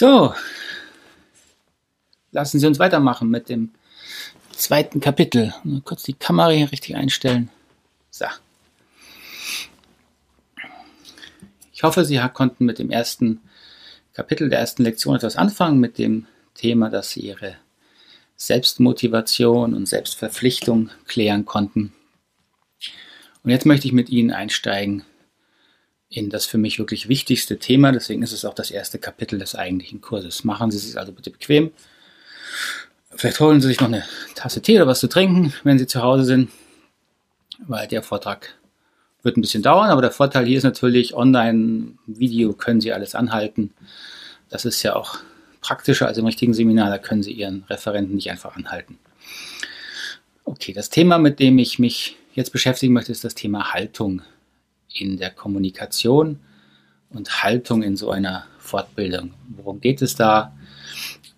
So, lassen Sie uns weitermachen mit dem zweiten Kapitel. Nur kurz die Kamera hier richtig einstellen. So. Ich hoffe, Sie konnten mit dem ersten Kapitel der ersten Lektion etwas anfangen, mit dem Thema, dass Sie Ihre Selbstmotivation und Selbstverpflichtung klären konnten. Und jetzt möchte ich mit Ihnen einsteigen in das für mich wirklich wichtigste Thema. Deswegen ist es auch das erste Kapitel des eigentlichen Kurses. Machen Sie es also bitte bequem. Vielleicht holen Sie sich noch eine Tasse Tee oder was zu trinken, wenn Sie zu Hause sind, weil der Vortrag wird ein bisschen dauern. Aber der Vorteil hier ist natürlich, Online-Video können Sie alles anhalten. Das ist ja auch praktischer als im richtigen Seminar. Da können Sie Ihren Referenten nicht einfach anhalten. Okay, das Thema, mit dem ich mich jetzt beschäftigen möchte, ist das Thema Haltung in der Kommunikation und Haltung in so einer Fortbildung. Worum geht es da?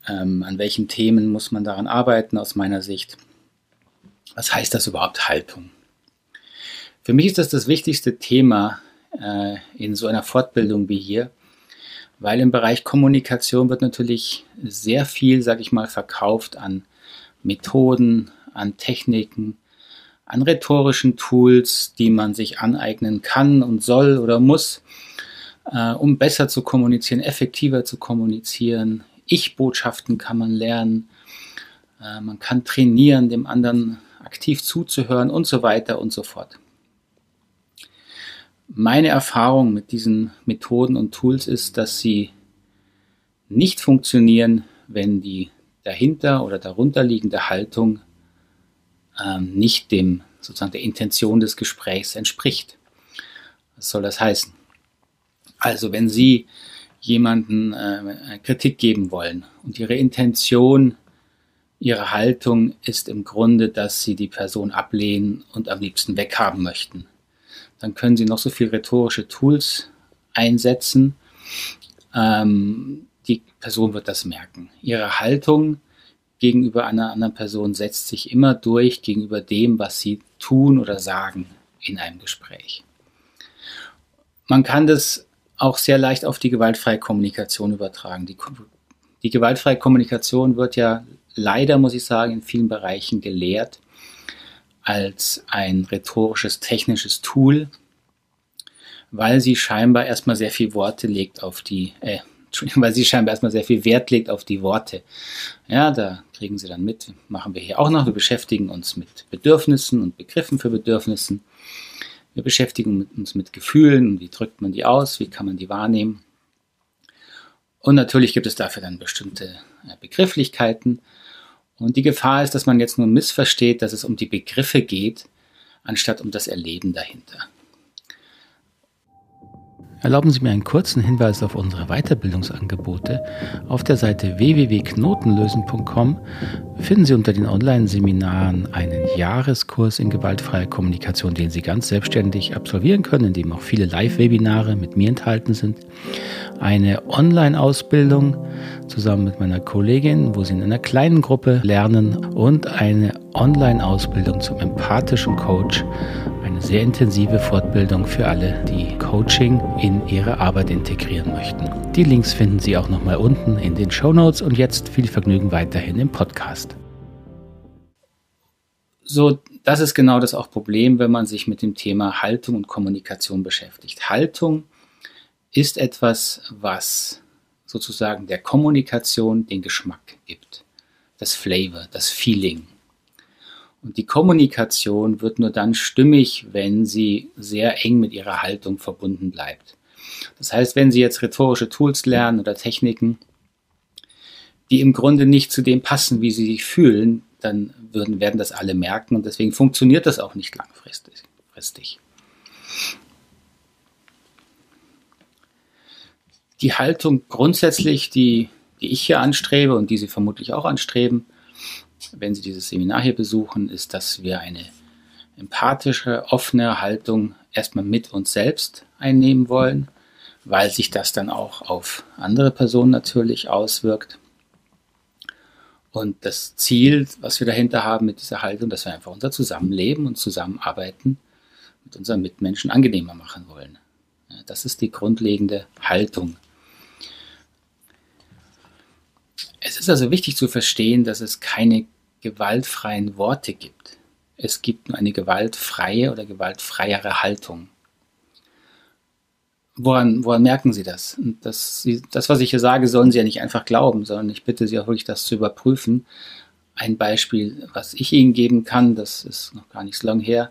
Ähm, an welchen Themen muss man daran arbeiten aus meiner Sicht? Was heißt das überhaupt Haltung? Für mich ist das das wichtigste Thema äh, in so einer Fortbildung wie hier, weil im Bereich Kommunikation wird natürlich sehr viel, sage ich mal, verkauft an Methoden, an Techniken, an rhetorischen Tools, die man sich aneignen kann und soll oder muss, äh, um besser zu kommunizieren, effektiver zu kommunizieren. Ich-Botschaften kann man lernen. Äh, man kann trainieren, dem anderen aktiv zuzuhören und so weiter und so fort. Meine Erfahrung mit diesen Methoden und Tools ist, dass sie nicht funktionieren, wenn die dahinter oder darunter liegende Haltung ähm, nicht dem sozusagen der Intention des Gesprächs entspricht. Was soll das heißen? Also wenn Sie jemanden äh, Kritik geben wollen und Ihre Intention, Ihre Haltung ist im Grunde, dass Sie die Person ablehnen und am liebsten weghaben möchten, dann können Sie noch so viel rhetorische Tools einsetzen. Ähm, die Person wird das merken. Ihre Haltung gegenüber einer anderen Person setzt sich immer durch gegenüber dem, was sie tun oder sagen in einem Gespräch. Man kann das auch sehr leicht auf die gewaltfreie Kommunikation übertragen. Die, die gewaltfreie Kommunikation wird ja leider, muss ich sagen, in vielen Bereichen gelehrt als ein rhetorisches, technisches Tool, weil sie scheinbar erstmal sehr viel Worte legt auf die, äh, Entschuldigung, weil sie scheinbar erstmal sehr viel Wert legt auf die Worte. Ja, da kriegen Sie dann mit, machen wir hier auch noch. Wir beschäftigen uns mit Bedürfnissen und Begriffen für Bedürfnissen. Wir beschäftigen uns mit Gefühlen. Wie drückt man die aus? Wie kann man die wahrnehmen? Und natürlich gibt es dafür dann bestimmte äh, Begrifflichkeiten. Und die Gefahr ist, dass man jetzt nur missversteht, dass es um die Begriffe geht, anstatt um das Erleben dahinter. Erlauben Sie mir einen kurzen Hinweis auf unsere Weiterbildungsangebote. Auf der Seite www.knotenlösen.com finden Sie unter den Online-Seminaren einen Jahreskurs in gewaltfreier Kommunikation, den Sie ganz selbstständig absolvieren können, in dem auch viele Live-Webinare mit mir enthalten sind. Eine Online-Ausbildung zusammen mit meiner Kollegin, wo Sie in einer kleinen Gruppe lernen und eine Online-Ausbildung zum empathischen Coach sehr intensive Fortbildung für alle, die Coaching in ihre Arbeit integrieren möchten. Die Links finden Sie auch nochmal unten in den Show Notes und jetzt viel Vergnügen weiterhin im Podcast. So, das ist genau das auch Problem, wenn man sich mit dem Thema Haltung und Kommunikation beschäftigt. Haltung ist etwas, was sozusagen der Kommunikation den Geschmack gibt, das Flavor, das Feeling. Und die Kommunikation wird nur dann stimmig, wenn sie sehr eng mit ihrer Haltung verbunden bleibt. Das heißt, wenn Sie jetzt rhetorische Tools lernen oder Techniken, die im Grunde nicht zu dem passen, wie Sie sich fühlen, dann würden, werden das alle merken und deswegen funktioniert das auch nicht langfristig. Die Haltung grundsätzlich, die, die ich hier anstrebe und die Sie vermutlich auch anstreben, wenn Sie dieses Seminar hier besuchen, ist, dass wir eine empathische, offene Haltung erstmal mit uns selbst einnehmen wollen, weil sich das dann auch auf andere Personen natürlich auswirkt. Und das Ziel, was wir dahinter haben mit dieser Haltung, dass wir einfach unser Zusammenleben und Zusammenarbeiten mit unseren Mitmenschen angenehmer machen wollen. Das ist die grundlegende Haltung. Es ist also wichtig zu verstehen, dass es keine gewaltfreien Worte gibt. Es gibt nur eine gewaltfreie oder gewaltfreiere Haltung. Woran, woran merken Sie das? das? Das, was ich hier sage, sollen Sie ja nicht einfach glauben, sondern ich bitte Sie auch wirklich, das zu überprüfen. Ein Beispiel, was ich Ihnen geben kann, das ist noch gar nicht so lange her,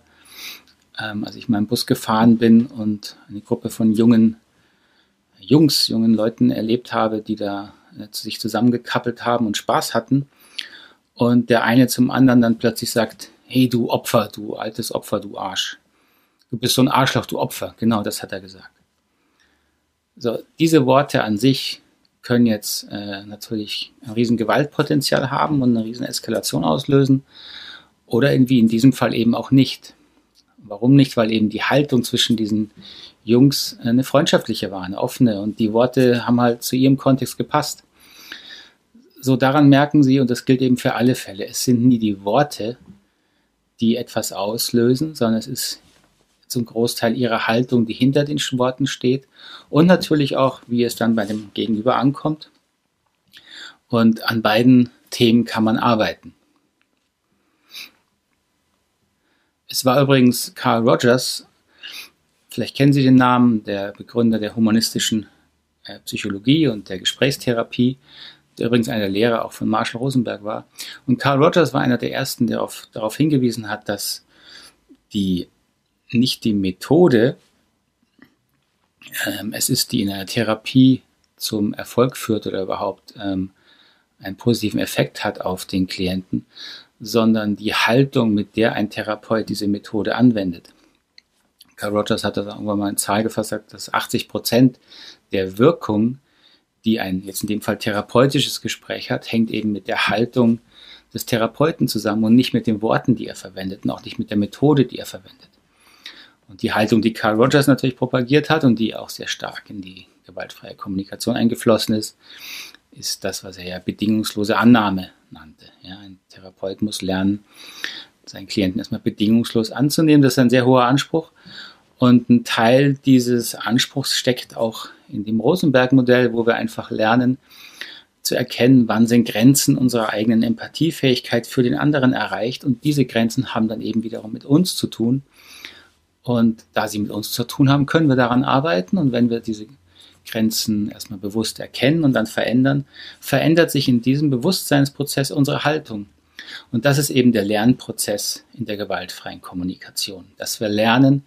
ähm, als ich meinen Bus gefahren bin und eine Gruppe von jungen Jungs, jungen Leuten erlebt habe, die da sich zusammengekappelt haben und Spaß hatten. Und der eine zum anderen dann plötzlich sagt, hey du Opfer, du altes Opfer, du Arsch. Du bist so ein Arschloch, du Opfer. Genau, das hat er gesagt. So, diese Worte an sich können jetzt äh, natürlich ein riesen Gewaltpotenzial haben und eine riesen Eskalation auslösen oder irgendwie in diesem Fall eben auch nicht. Warum nicht? Weil eben die Haltung zwischen diesen Jungs eine freundschaftliche war, eine offene und die Worte haben halt zu ihrem Kontext gepasst. So daran merken sie, und das gilt eben für alle Fälle, es sind nie die Worte, die etwas auslösen, sondern es ist zum Großteil ihre Haltung, die hinter den Worten steht und natürlich auch, wie es dann bei dem Gegenüber ankommt. Und an beiden Themen kann man arbeiten. Es war übrigens Carl Rogers, vielleicht kennen Sie den Namen, der Begründer der humanistischen äh, Psychologie und der Gesprächstherapie, der übrigens einer der Lehrer auch von Marshall Rosenberg war. Und Carl Rogers war einer der ersten, der auf, darauf hingewiesen hat, dass die nicht die Methode, ähm, es ist, die in einer Therapie zum Erfolg führt oder überhaupt ähm, einen positiven Effekt hat auf den Klienten, sondern die Haltung, mit der ein Therapeut diese Methode anwendet. Carl Rogers hat da irgendwann mal eine Zahl gefasst, dass 80 Prozent der Wirkung, die ein jetzt in dem Fall therapeutisches Gespräch hat, hängt eben mit der Haltung des Therapeuten zusammen und nicht mit den Worten, die er verwendet und auch nicht mit der Methode, die er verwendet. Und die Haltung, die Carl Rogers natürlich propagiert hat und die auch sehr stark in die gewaltfreie Kommunikation eingeflossen ist, ist das, was er ja bedingungslose Annahme nannte. Ja, ein Therapeut muss lernen, seinen Klienten erstmal bedingungslos anzunehmen. Das ist ein sehr hoher Anspruch. Und ein Teil dieses Anspruchs steckt auch in dem Rosenberg-Modell, wo wir einfach lernen zu erkennen, wann sind Grenzen unserer eigenen Empathiefähigkeit für den anderen erreicht. Und diese Grenzen haben dann eben wiederum mit uns zu tun. Und da sie mit uns zu tun haben, können wir daran arbeiten. Und wenn wir diese Grenzen erstmal bewusst erkennen und dann verändern, verändert sich in diesem Bewusstseinsprozess unsere Haltung. Und das ist eben der Lernprozess in der gewaltfreien Kommunikation, dass wir lernen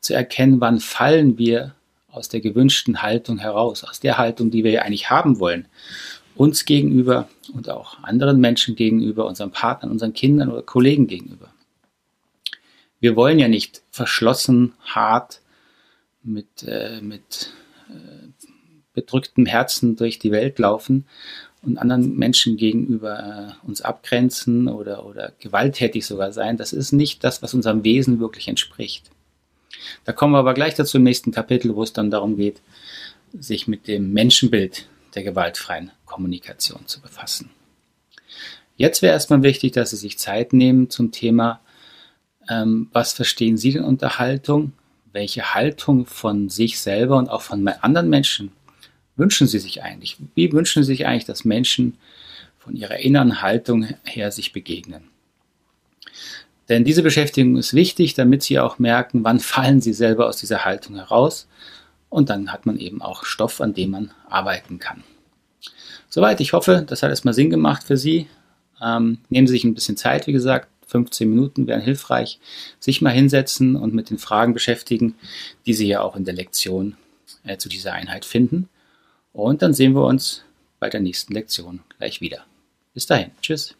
zu erkennen, wann fallen wir aus der gewünschten Haltung heraus, aus der Haltung, die wir eigentlich haben wollen, uns gegenüber und auch anderen Menschen gegenüber, unseren Partnern, unseren Kindern oder Kollegen gegenüber. Wir wollen ja nicht verschlossen, hart, mit, äh, mit äh, bedrücktem Herzen durch die Welt laufen und anderen Menschen gegenüber äh, uns abgrenzen oder, oder gewalttätig sogar sein, das ist nicht das, was unserem Wesen wirklich entspricht. Da kommen wir aber gleich dazu im nächsten Kapitel, wo es dann darum geht, sich mit dem Menschenbild der gewaltfreien Kommunikation zu befassen. Jetzt wäre erstmal wichtig, dass Sie sich Zeit nehmen zum Thema, ähm, was verstehen Sie denn unter Haltung? Welche Haltung von sich selber und auch von anderen Menschen wünschen Sie sich eigentlich? Wie wünschen Sie sich eigentlich, dass Menschen von ihrer inneren Haltung her sich begegnen? Denn diese Beschäftigung ist wichtig, damit Sie auch merken, wann fallen Sie selber aus dieser Haltung heraus. Und dann hat man eben auch Stoff, an dem man arbeiten kann. Soweit, ich hoffe, das hat erstmal Sinn gemacht für Sie. Ähm, nehmen Sie sich ein bisschen Zeit, wie gesagt, 15 Minuten wären hilfreich. Sich mal hinsetzen und mit den Fragen beschäftigen, die Sie ja auch in der Lektion äh, zu dieser Einheit finden. Und dann sehen wir uns bei der nächsten Lektion gleich wieder. Bis dahin. Tschüss.